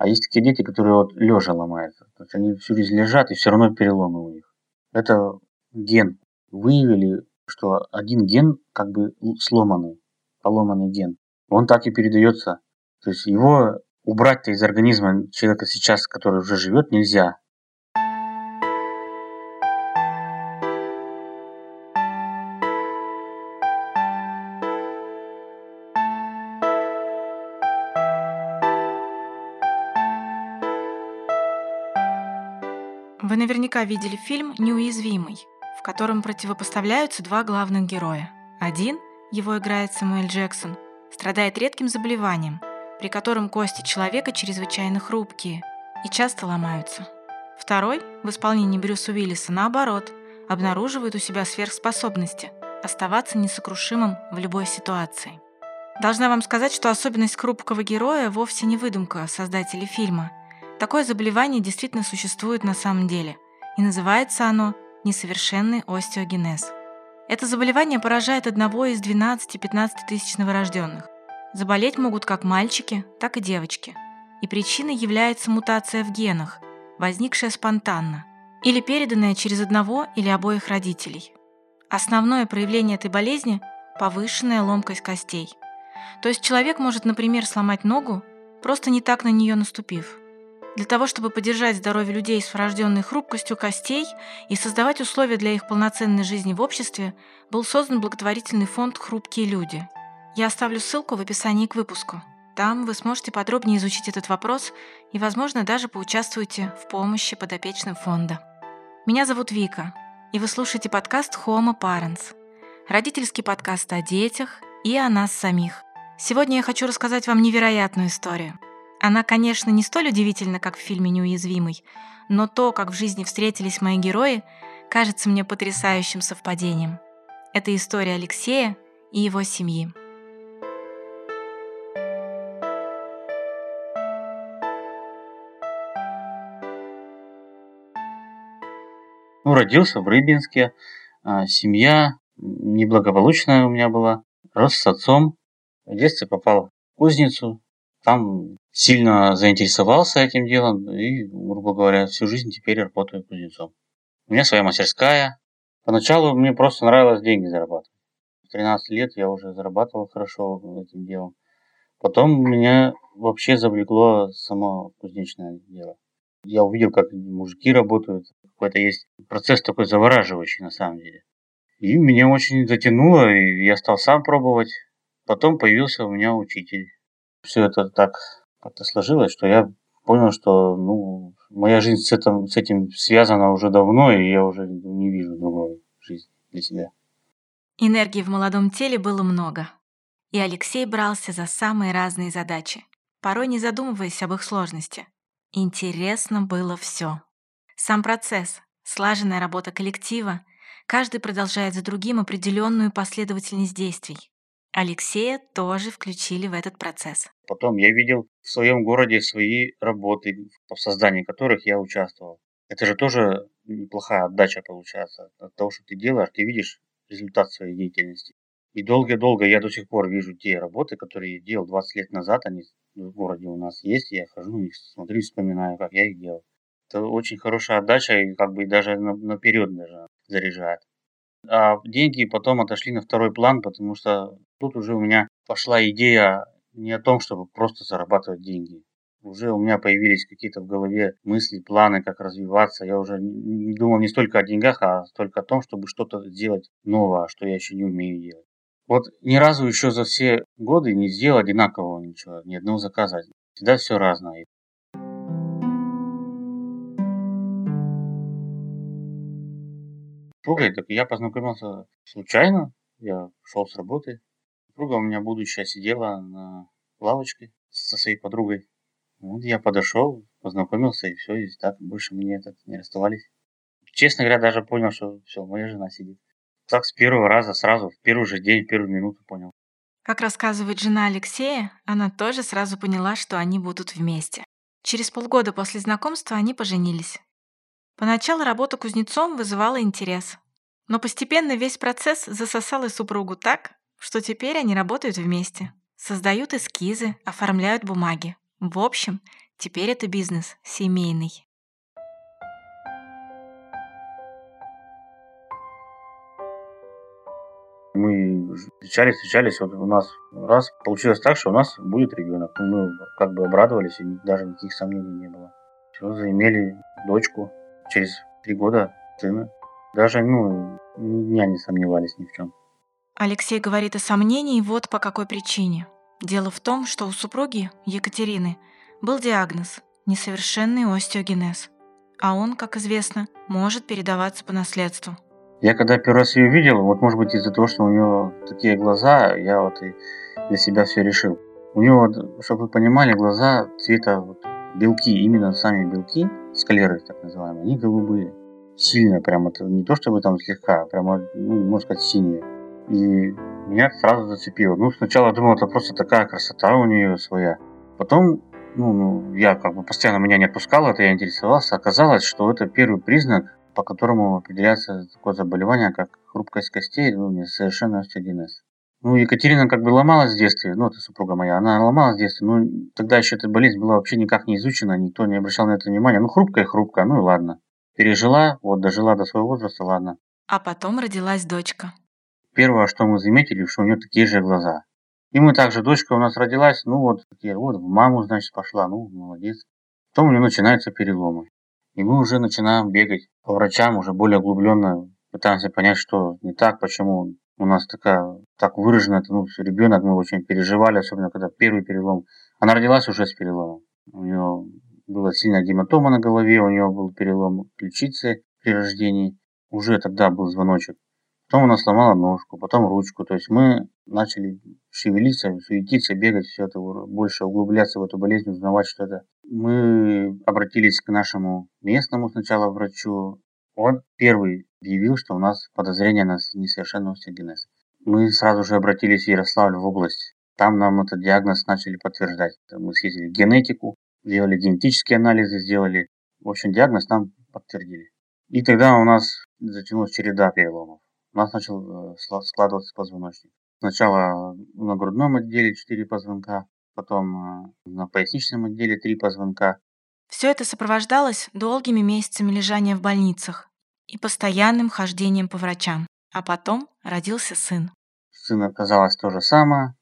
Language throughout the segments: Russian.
А есть такие дети, которые вот лежа ломаются. То есть они всю жизнь лежат, и все равно переломы у них. Это ген. Выявили, что один ген как бы сломанный, поломанный ген. Он так и передается. То есть его убрать-то из организма человека сейчас, который уже живет, нельзя. Наверняка видели фильм «Неуязвимый», в котором противопоставляются два главных героя. Один, его играет Самуэль Джексон, страдает редким заболеванием, при котором кости человека чрезвычайно хрупкие и часто ломаются. Второй, в исполнении Брюса Уиллиса, наоборот, обнаруживает у себя сверхспособности оставаться несокрушимым в любой ситуации. Должна вам сказать, что особенность хрупкого героя вовсе не выдумка создателей фильма – Такое заболевание действительно существует на самом деле, и называется оно несовершенный остеогенез. Это заболевание поражает одного из 12-15 тысяч новорожденных. Заболеть могут как мальчики, так и девочки. И причиной является мутация в генах, возникшая спонтанно, или переданная через одного или обоих родителей. Основное проявление этой болезни – повышенная ломкость костей. То есть человек может, например, сломать ногу, просто не так на нее наступив – для того, чтобы поддержать здоровье людей с врожденной хрупкостью костей и создавать условия для их полноценной жизни в обществе, был создан благотворительный фонд «Хрупкие люди». Я оставлю ссылку в описании к выпуску. Там вы сможете подробнее изучить этот вопрос и, возможно, даже поучаствуете в помощи подопечным фонда. Меня зовут Вика, и вы слушаете подкаст Homo Parents, родительский подкаст о детях и о нас самих. Сегодня я хочу рассказать вам невероятную историю – она, конечно, не столь удивительна, как в фильме «Неуязвимый», но то, как в жизни встретились мои герои, кажется мне потрясающим совпадением. Это история Алексея и его семьи. Ну, родился в Рыбинске, а, семья неблагополучная у меня была, рос с отцом, в детстве попал в кузницу, там сильно заинтересовался этим делом и, грубо говоря, всю жизнь теперь работаю кузнецом. У меня своя мастерская. Поначалу мне просто нравилось деньги зарабатывать. В 13 лет я уже зарабатывал хорошо этим делом. Потом меня вообще завлекло само кузнечное дело. Я увидел, как мужики работают. Какой-то есть процесс такой завораживающий на самом деле. И меня очень затянуло, и я стал сам пробовать. Потом появился у меня учитель. Все это так как-то сложилось, что я понял, что ну, моя жизнь с этим, с этим связана уже давно, и я уже не вижу другой жизни для себя. Энергии в молодом теле было много, и Алексей брался за самые разные задачи, порой не задумываясь об их сложности. Интересно было все. Сам процесс, слаженная работа коллектива, каждый продолжает за другим определенную последовательность действий. Алексея тоже включили в этот процесс. Потом я видел в своем городе свои работы, в создании которых я участвовал. Это же тоже неплохая отдача получается от того, что ты делаешь, ты видишь результат своей деятельности. И долго-долго я до сих пор вижу те работы, которые я делал 20 лет назад, они в городе у нас есть, я хожу их смотрю, вспоминаю, как я их делал. Это очень хорошая отдача и как бы даже наперед даже заряжает. А деньги потом отошли на второй план, потому что тут уже у меня пошла идея не о том, чтобы просто зарабатывать деньги. Уже у меня появились какие-то в голове мысли, планы, как развиваться. Я уже не думал не столько о деньгах, а только о том, чтобы что-то сделать новое, что я еще не умею делать. Вот ни разу еще за все годы не сделал одинакового ничего, ни одного заказа. Всегда все разное. Слушай, так я познакомился случайно. Я шел с работы. Супруга у меня будущая сидела на лавочке со своей подругой. Вот я подошел, познакомился, и все, и так больше мы не, этот, не расставались. Честно говоря, даже понял, что все, моя жена сидит. Так с первого раза сразу, в первый же день, в первую минуту понял. Как рассказывает жена Алексея, она тоже сразу поняла, что они будут вместе. Через полгода после знакомства они поженились. Поначалу работа кузнецом вызывала интерес, но постепенно весь процесс засосал и супругу так, что теперь они работают вместе, создают эскизы, оформляют бумаги. В общем, Теперь это бизнес семейный. Мы встречались, встречались, вот у нас раз получилось так, что у нас будет ребенок. Мы как бы обрадовались, и даже никаких сомнений не было. Все, заимели дочку. Через три года сына. Даже, ну, ни дня не сомневались ни в чем. Алексей говорит о сомнении вот по какой причине. Дело в том, что у супруги Екатерины был диагноз – несовершенный остеогенез. А он, как известно, может передаваться по наследству. Я когда первый раз ее видел, вот может быть из-за того, что у нее такие глаза, я вот и для себя все решил. У нее, чтобы вы понимали, глаза цвета вот, белки, именно сами белки, склеры так называемые, они голубые. Сильно прям, это не то чтобы там слегка, прямо, ну, можно сказать, синие. И меня сразу зацепило. Ну, сначала думал, это просто такая красота у нее своя. Потом, ну, ну, я как бы постоянно меня не отпускал, это я интересовался. Оказалось, что это первый признак, по которому определяется такое заболевание, как хрупкость костей, ну, несовершенный остеогенез. Ну, Екатерина как бы ломалась в детстве, ну, это супруга моя, она ломалась в детстве, но тогда еще эта болезнь была вообще никак не изучена, никто не обращал на это внимания. Ну, хрупкая, хрупкая, ну и ладно. Пережила, вот, дожила до своего возраста, ладно. А потом родилась дочка. Первое, что мы заметили, что у нее такие же глаза. И мы также, дочка у нас родилась, ну вот, такие, вот в маму, значит, пошла, ну, молодец. Потом у нее начинаются переломы. И мы уже начинаем бегать по врачам, уже более углубленно пытаемся понять, что не так, почему у нас такая, так выражена, это, ну, ребенок, мы очень переживали, особенно когда первый перелом. Она родилась уже с переломом. У нее была сильная гематома на голове, у нее был перелом ключицы при рождении. Уже тогда был звоночек. Потом она сломала ножку, потом ручку. То есть мы начали шевелиться, суетиться, бегать, все это больше углубляться в эту болезнь, узнавать, что это. Мы обратились к нашему местному сначала врачу. Он первый объявил, что у нас подозрение на несовершенный остеогенез. Мы сразу же обратились в Ярославль в область. Там нам этот диагноз начали подтверждать. Мы съездили в генетику, делали генетические анализы, сделали. В общем, диагноз нам подтвердили. И тогда у нас затянулась череда переломов у нас начал э, складываться позвоночник. Сначала на грудном отделе 4 позвонка, потом э, на поясничном отделе 3 позвонка. Все это сопровождалось долгими месяцами лежания в больницах и постоянным хождением по врачам. А потом родился сын. Сын оказалось то же самое,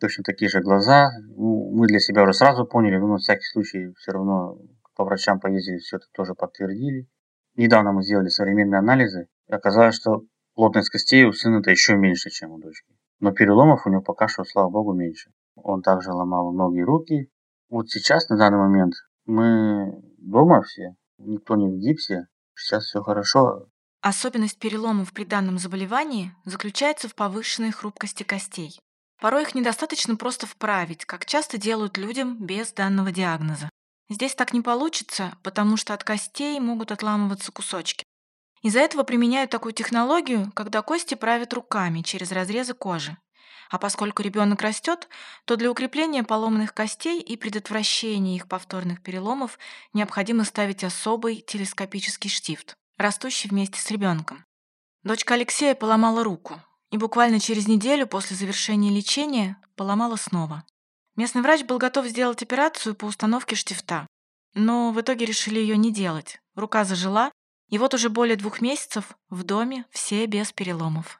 точно такие же глаза. Ну, мы для себя уже сразу поняли, но на всякий случай все равно по врачам поездили, все это тоже подтвердили. Недавно мы сделали современные анализы, и оказалось, что Плотность костей у сына-то еще меньше, чем у дочки. Но переломов у него пока что, слава богу, меньше. Он также ломал ноги и руки. Вот сейчас, на данный момент, мы дома все, никто не в гипсе, сейчас все хорошо. Особенность переломов при данном заболевании заключается в повышенной хрупкости костей. Порой их недостаточно просто вправить, как часто делают людям без данного диагноза. Здесь так не получится, потому что от костей могут отламываться кусочки. Из-за этого применяют такую технологию, когда кости правят руками через разрезы кожи. А поскольку ребенок растет, то для укрепления поломанных костей и предотвращения их повторных переломов необходимо ставить особый телескопический штифт, растущий вместе с ребенком. Дочка Алексея поломала руку и буквально через неделю после завершения лечения поломала снова. Местный врач был готов сделать операцию по установке штифта, но в итоге решили ее не делать. Рука зажила, и вот уже более двух месяцев в доме все без переломов.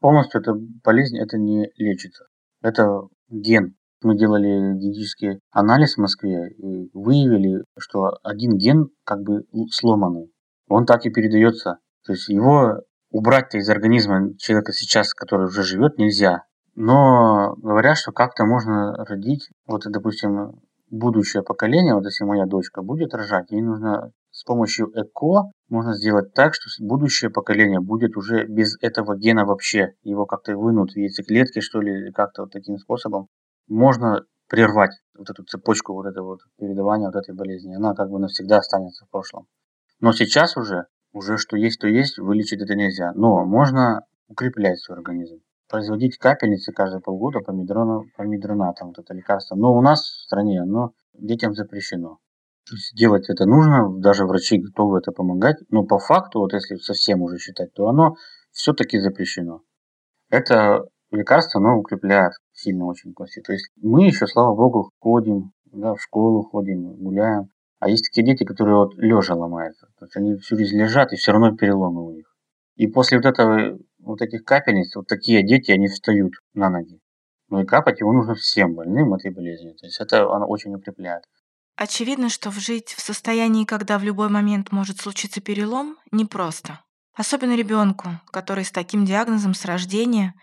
Полностью эта болезнь это не лечится. Это ген. Мы делали генетический анализ в Москве и выявили, что один ген как бы сломанный. Он так и передается. То есть его убрать-то из организма человека сейчас, который уже живет, нельзя. Но говорят, что как-то можно родить, вот, допустим, будущее поколение, вот если моя дочка будет рожать, ей нужно с помощью ЭКО можно сделать так, что будущее поколение будет уже без этого гена вообще. Его как-то вынут в яйцеклетки, что ли, как-то вот таким способом. Можно прервать вот эту цепочку вот этого вот передавания вот этой болезни. Она как бы навсегда останется в прошлом. Но сейчас уже, уже что есть, то есть, вылечить это нельзя. Но можно укреплять свой организм производить капельницы каждые полгода по, медрону, по медронатам, вот это лекарство. Но у нас в стране оно детям запрещено. То есть делать это нужно, даже врачи готовы это помогать, но по факту, вот если совсем уже считать, то оно все-таки запрещено. Это лекарство, оно укрепляет сильно очень кости. То есть мы еще, слава богу, ходим, да, в школу ходим, гуляем. А есть такие дети, которые вот лежа ломаются. То есть они всю жизнь лежат, и все равно переломы у них. И после вот этого, вот этих капельниц, вот такие дети, они встают на ноги. Ну и капать его нужно всем больным этой болезнью. То есть это она очень укрепляет. Очевидно, что жить в состоянии, когда в любой момент может случиться перелом, непросто. Особенно ребенку, который с таким диагнозом с рождения,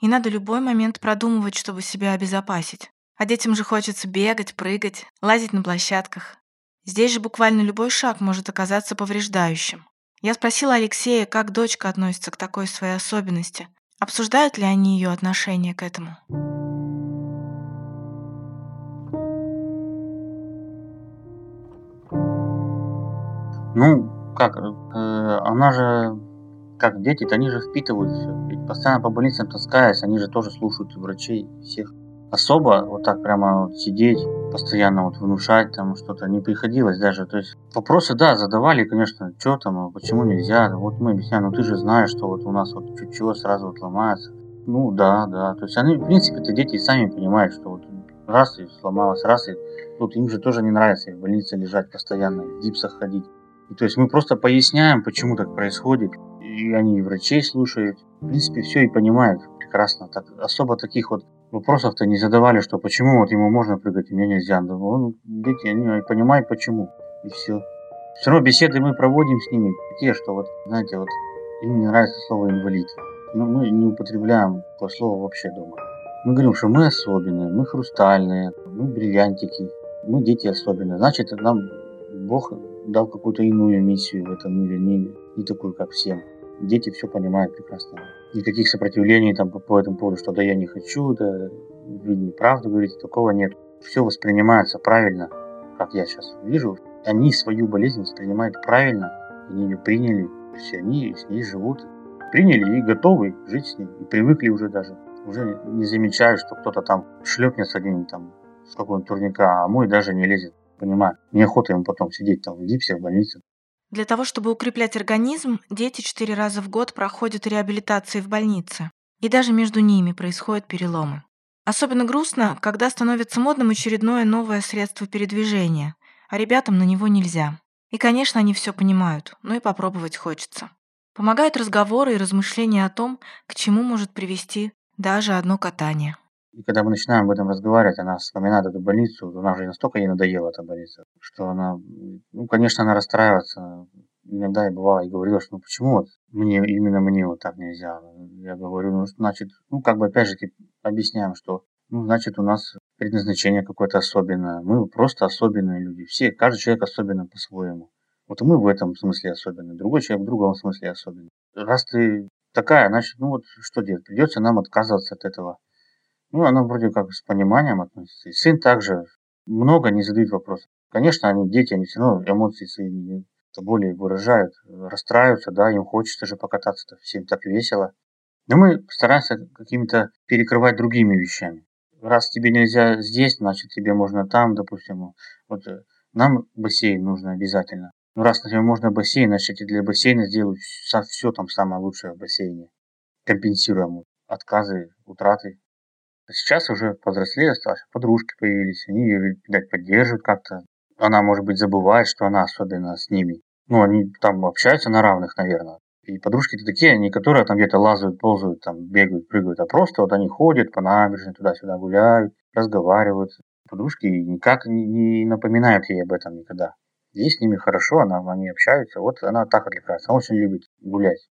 и надо любой момент продумывать, чтобы себя обезопасить. А детям же хочется бегать, прыгать, лазить на площадках. Здесь же буквально любой шаг может оказаться повреждающим. Я спросила Алексея, как дочка относится к такой своей особенности. Обсуждают ли они ее отношение к этому? Ну, как, э, она же, как дети-то, они же впитывают все. Ведь постоянно по больницам таскаясь, они же тоже слушают врачей всех особо вот так прямо вот сидеть, постоянно вот внушать там что-то не приходилось даже. То есть вопросы, да, задавали, конечно, что там, а почему нельзя. Вот мы объясняем, ну ты же знаешь, что вот у нас вот чуть-чуть сразу вот ломается. Ну да, да. То есть они, в принципе-то дети сами понимают, что вот раз и сломалось, раз и тут им же тоже не нравится в больнице лежать постоянно, в гипсах ходить. То есть мы просто поясняем, почему так происходит, и они и врачей слушают. В принципе, все и понимают прекрасно. Так, особо таких вот вопросов-то не задавали, что почему вот ему можно прыгать, а мне нельзя. Да, он, дети, они понимают почему, и все. Все равно беседы мы проводим с ними, такие, что вот, знаете, вот им не нравится слово инвалид. Но мы не употребляем то слово вообще дома. Мы говорим, что мы особенные, мы хрустальные, мы бриллиантики, мы дети особенные. Значит, нам Бог дал какую-то иную миссию в этом мире, не, не такую, как всем. Дети все понимают прекрасно никаких сопротивлений там по, по этому поводу, что да я не хочу, да вы неправду говорите, такого нет. Все воспринимается правильно, как я сейчас вижу. Они свою болезнь воспринимают правильно, они ее приняли, все они с ней живут, приняли и готовы жить с ней, и привыкли уже даже. Уже не замечают, что кто-то там шлепнется где-нибудь там с какого-нибудь турника, а мой даже не лезет. Понимаю, неохота ему потом сидеть там в гипсе, в больнице. Для того, чтобы укреплять организм, дети четыре раза в год проходят реабилитации в больнице. И даже между ними происходят переломы. Особенно грустно, когда становится модным очередное новое средство передвижения, а ребятам на него нельзя. И, конечно, они все понимают, но и попробовать хочется. Помогают разговоры и размышления о том, к чему может привести даже одно катание. И когда мы начинаем об этом разговаривать, она вспоминает эту больницу, она уже настолько ей надоела эта больница, что она, ну, конечно, она расстраивается. Иногда и бывало и говорила, что ну почему вот мне, именно мне вот так нельзя. Я говорю, ну, значит, ну, как бы опять же объясняем, что, ну, значит, у нас предназначение какое-то особенное. Мы просто особенные люди. Все, каждый человек особенный по-своему. Вот мы в этом смысле особенные. Другой человек в другом смысле особенный. Раз ты такая, значит, ну вот что делать? Придется нам отказываться от этого ну, она вроде как с пониманием относится. И сын также много не задает вопросов. Конечно, они дети, они все равно эмоции свои более выражают, расстраиваются, да, им хочется же покататься, всем так весело. Но мы стараемся какими-то перекрывать другими вещами. Раз тебе нельзя здесь, значит тебе можно там, допустим. Вот э, нам бассейн нужно обязательно. Ну раз, например, можно бассейн, значит для бассейна сделать все там самое лучшее в бассейне. Компенсируем отказы, утраты Сейчас уже повзрослели, старшие подружки появились, они ее, видать, поддерживают как-то. Она, может быть, забывает, что она особенно с ними. Ну, они там общаются на равных, наверное. И подружки-то такие, не которые там где-то лазают, ползают, там бегают, прыгают, а просто вот они ходят по набережной, туда-сюда гуляют, разговаривают. Подружки никак не напоминают ей об этом никогда. Ей с ними хорошо, она, они общаются, вот она так отвлекается, она очень любит гулять.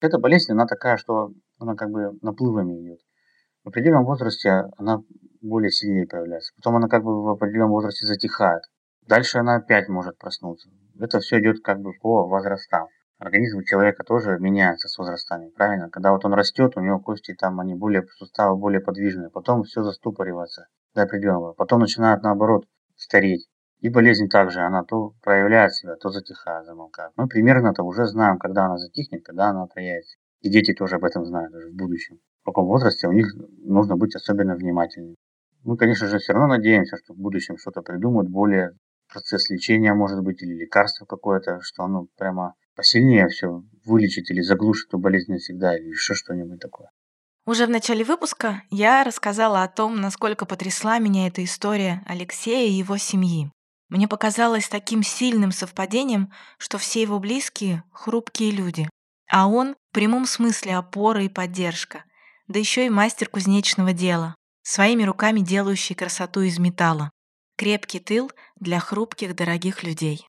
Эта болезнь, она такая, что она как бы наплывами идет. В определенном возрасте она более сильнее проявляется. Потом она как бы в определенном возрасте затихает. Дальше она опять может проснуться. Это все идет как бы по возрастам. Организм человека тоже меняется с возрастами, правильно? Когда вот он растет, у него кости там, они более, суставы более подвижные. Потом все застопоривается до определенного. Потом начинает наоборот стареть. И болезнь также, она то проявляет себя, то затихает, замолкает. Мы примерно-то уже знаем, когда она затихнет, когда она проявится. И дети тоже об этом знают даже в будущем. В каком возрасте у них нужно быть особенно внимательными. Мы, конечно же, все равно надеемся, что в будущем что-то придумают, более процесс лечения, может быть, или лекарство какое-то, что оно прямо посильнее все вылечить или заглушить эту болезнь навсегда, или еще что-нибудь такое. Уже в начале выпуска я рассказала о том, насколько потрясла меня эта история Алексея и его семьи. Мне показалось таким сильным совпадением, что все его близкие — хрупкие люди, а он в прямом смысле опора и поддержка, да еще и мастер кузнечного дела, своими руками делающий красоту из металла. Крепкий тыл для хрупких, дорогих людей.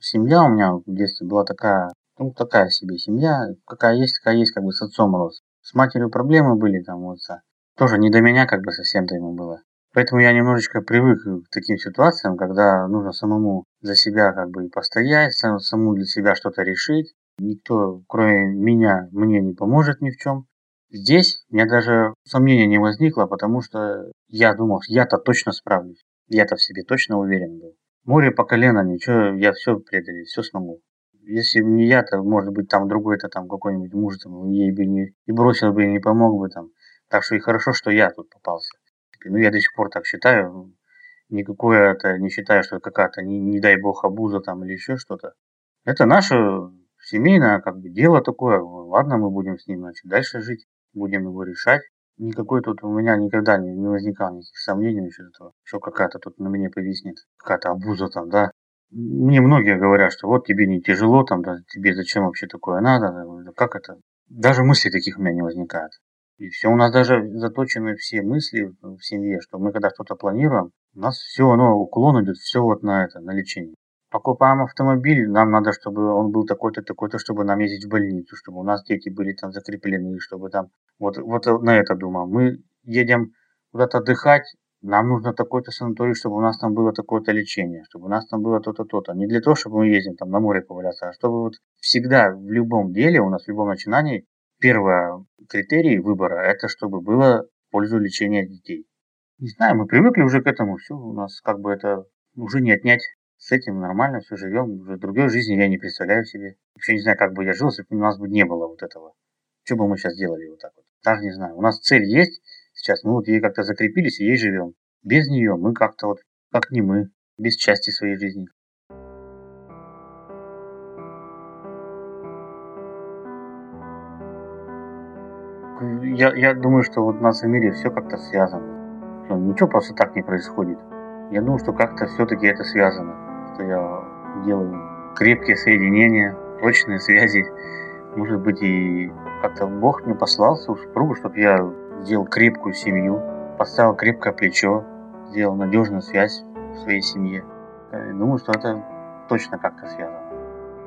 Семья у меня в детстве была такая, ну, такая себе семья, какая есть, какая есть, как бы с отцом рос. С матерью проблемы были там у отца. Тоже не до меня как бы совсем-то ему было. Поэтому я немножечко привык к таким ситуациям, когда нужно самому за себя как бы постоять, сам, самому для себя что-то решить. Никто, кроме меня, мне не поможет ни в чем. Здесь у меня даже сомнения не возникло, потому что я думал, я-то точно справлюсь. Я-то в себе точно уверен был. Море по колено, ничего, я все преодолею, все смогу если бы не я, то, может быть, там другой-то там какой-нибудь муж там, ей бы не, и бросил бы, и не помог бы там. Так что и хорошо, что я тут попался. Ну, я до сих пор так считаю. Никакое это не считаю, что какая-то, не, не дай бог, обуза там или еще что-то. Это наше семейное как бы дело такое. Ладно, мы будем с ним значит, дальше жить, будем его решать. Никакой тут у меня никогда не, не возникало никаких сомнений насчет этого, что какая-то тут на меня повиснет, какая-то обуза там, да, мне многие говорят, что вот тебе не тяжело, там, да, тебе зачем вообще такое надо, как это? Даже мыслей таких у меня не возникает. И все, у нас даже заточены все мысли в семье, что мы когда что-то планируем, у нас все, оно, уклон идет все вот на это, на лечение. Покупаем автомобиль, нам надо, чтобы он был такой-то, такой-то, чтобы нам ездить в больницу, чтобы у нас дети были там закреплены, чтобы там, вот, вот на это думаем. Мы едем куда-то отдыхать, нам нужно такой-то санаторий, чтобы у нас там было такое-то лечение, чтобы у нас там было то-то, то-то. Не для того, чтобы мы ездим там на море поваляться, а чтобы вот всегда в любом деле, у нас в любом начинании, первый критерий выбора – это чтобы было в пользу лечения детей. Не знаю, мы привыкли уже к этому, все, у нас как бы это уже не отнять. С этим нормально, все живем, уже другой жизни я не представляю себе. Вообще не знаю, как бы я жил, если бы у нас бы не было вот этого. Что бы мы сейчас делали вот так вот? Даже не знаю. У нас цель есть, сейчас мы вот ей как-то закрепились и ей живем. Без нее мы как-то вот, как не мы, без части своей жизни. Я, я думаю, что вот у нас в мире все как-то связано. Что ничего просто так не происходит. Я думаю, что как-то все-таки это связано. Что я делаю крепкие соединения, прочные связи. Может быть, и как-то Бог мне послал свою супругу, чтобы я сделал крепкую семью, поставил крепкое плечо, сделал надежную связь в своей семье. Я думаю, что это точно как-то связано.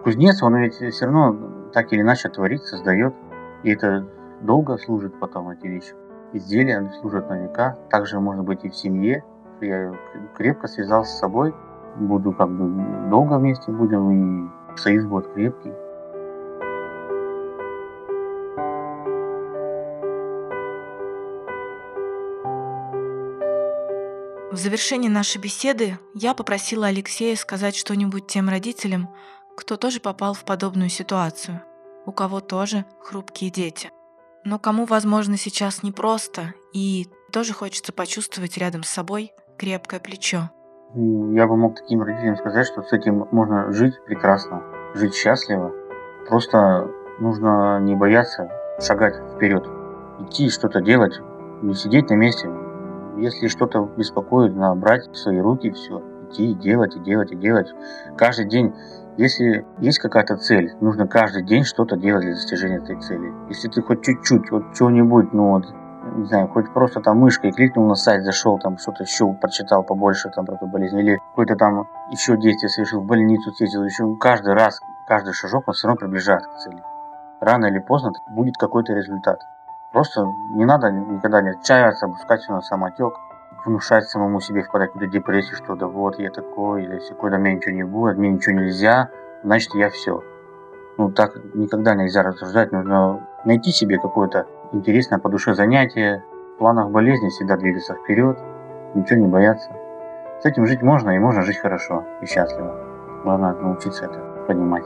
Кузнец, он ведь все равно так или иначе творит, создает, и это долго служит потом эти вещи. Изделия служат на века. Также может быть и в семье. Я крепко связался с собой, буду как бы долго вместе будем, и союз будет крепкий. В завершении нашей беседы я попросила Алексея сказать что-нибудь тем родителям, кто тоже попал в подобную ситуацию, у кого тоже хрупкие дети. Но кому, возможно, сейчас непросто, и тоже хочется почувствовать рядом с собой крепкое плечо. Я бы мог таким родителям сказать, что с этим можно жить прекрасно, жить счастливо. Просто нужно не бояться шагать вперед, идти что-то делать, не сидеть на месте, если что-то беспокоит, надо брать в свои руки все, идти делать, и делать, и делать. Каждый день, если есть какая-то цель, нужно каждый день что-то делать для достижения этой цели. Если ты хоть чуть-чуть, вот чего-нибудь, ну вот, не знаю, хоть просто там мышкой кликнул на сайт, зашел, там что-то еще прочитал побольше там про эту болезнь, или какое-то там еще действие совершил, в больницу съездил, еще каждый раз, каждый шажок, он все равно приближает к цели. Рано или поздно будет какой-то результат. Просто не надо никогда не отчаиваться, опускать все на самотек, внушать самому себе впадать в какую-то депрессию, что да вот я такой, или всякой, да мне ничего не будет, мне ничего нельзя, значит я все. Ну так никогда нельзя рассуждать, нужно найти себе какое-то интересное по душе занятие, в планах болезни всегда двигаться вперед, ничего не бояться. С этим жить можно, и можно жить хорошо и счастливо. Главное научиться это понимать.